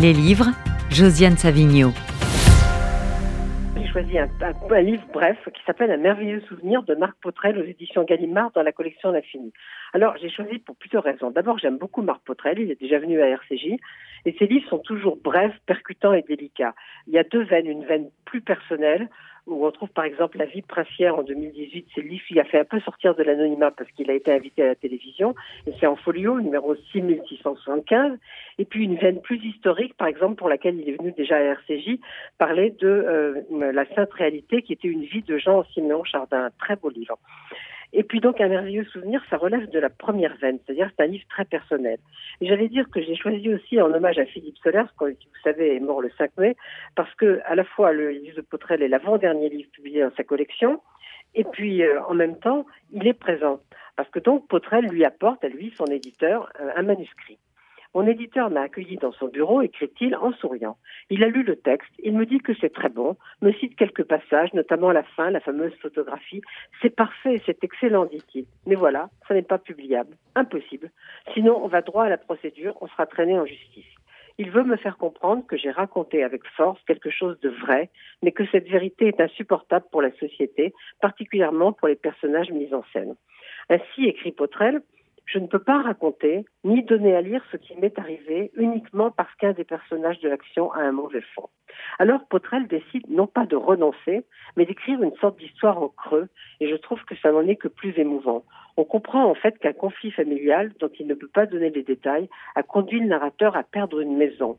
Les livres, Josiane Savigno. J'ai choisi un, livre bref qui s'appelle Un merveilleux souvenir de Marc Potrel aux éditions Gallimard dans la collection L'Infini. Alors j'ai choisi pour plusieurs raisons. D'abord j'aime beaucoup Marc Potrel, il est déjà venu à RCJ et ses livres sont toujours brefs, percutants et délicats. Il y a deux veines, une veine plus personnelle où on trouve par exemple La vie princière en 2018. C'est le livre qui a fait un peu sortir de l'anonymat parce qu'il a été invité à la télévision. Et c'est en folio, numéro 6675. Et puis une veine plus historique, par exemple, pour laquelle il est venu déjà à RCJ, parler de euh, La Sainte Réalité, qui était une vie de Jean-Siméon Chardin. Un très beau livre. Et puis donc un merveilleux souvenir, ça relève de la première veine, c'est-à-dire c'est un livre très personnel. J'allais dire que j'ai choisi aussi en hommage à Philippe Solers, qui vous savez est mort le 5 mai, parce que à la fois le livre de Potrel est l'avant-dernier livre publié dans sa collection, et puis euh, en même temps il est présent, parce que donc Potrel lui apporte à lui, son éditeur, un manuscrit. Mon éditeur m'a accueilli dans son bureau, écrit-il en souriant. Il a lu le texte, il me dit que c'est très bon, me cite quelques passages, notamment la fin, la fameuse photographie. C'est parfait, c'est excellent, dit-il. Mais voilà, ça n'est pas publiable. Impossible. Sinon, on va droit à la procédure, on sera traîné en justice. Il veut me faire comprendre que j'ai raconté avec force quelque chose de vrai, mais que cette vérité est insupportable pour la société, particulièrement pour les personnages mis en scène. Ainsi, écrit Potrel, je ne peux pas raconter ni donner à lire ce qui m'est arrivé uniquement parce qu'un des personnages de l'action a un mauvais fond. Alors Potrel décide non pas de renoncer, mais d'écrire une sorte d'histoire en creux, et je trouve que ça n'en est que plus émouvant. On comprend en fait qu'un conflit familial, dont il ne peut pas donner les détails, a conduit le narrateur à perdre une maison.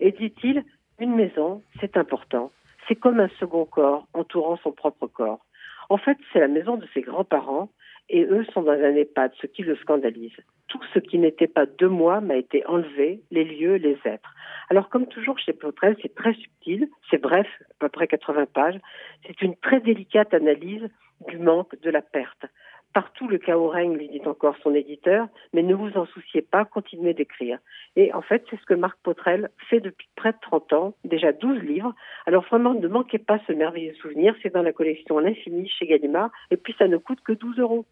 Et dit-il, une maison, c'est important. C'est comme un second corps entourant son propre corps. En fait, c'est la maison de ses grands-parents, et eux sont dans un EHPAD, ce qui le scandalise. Tout ce qui n'était pas de moi m'a été enlevé, les lieux, les êtres. Alors comme toujours chez Potrel, c'est très subtil, c'est bref, à peu près 80 pages, c'est une très délicate analyse du manque, de la perte. Partout le chaos règne, lui dit encore son éditeur, mais ne vous en souciez pas, continuez d'écrire. Et en fait, c'est ce que Marc Potrel fait depuis près de 30 ans, déjà 12 livres. Alors vraiment, ne manquez pas ce merveilleux souvenir, c'est dans la collection L'Infini chez Gallimard, et puis ça ne coûte que 12 euros.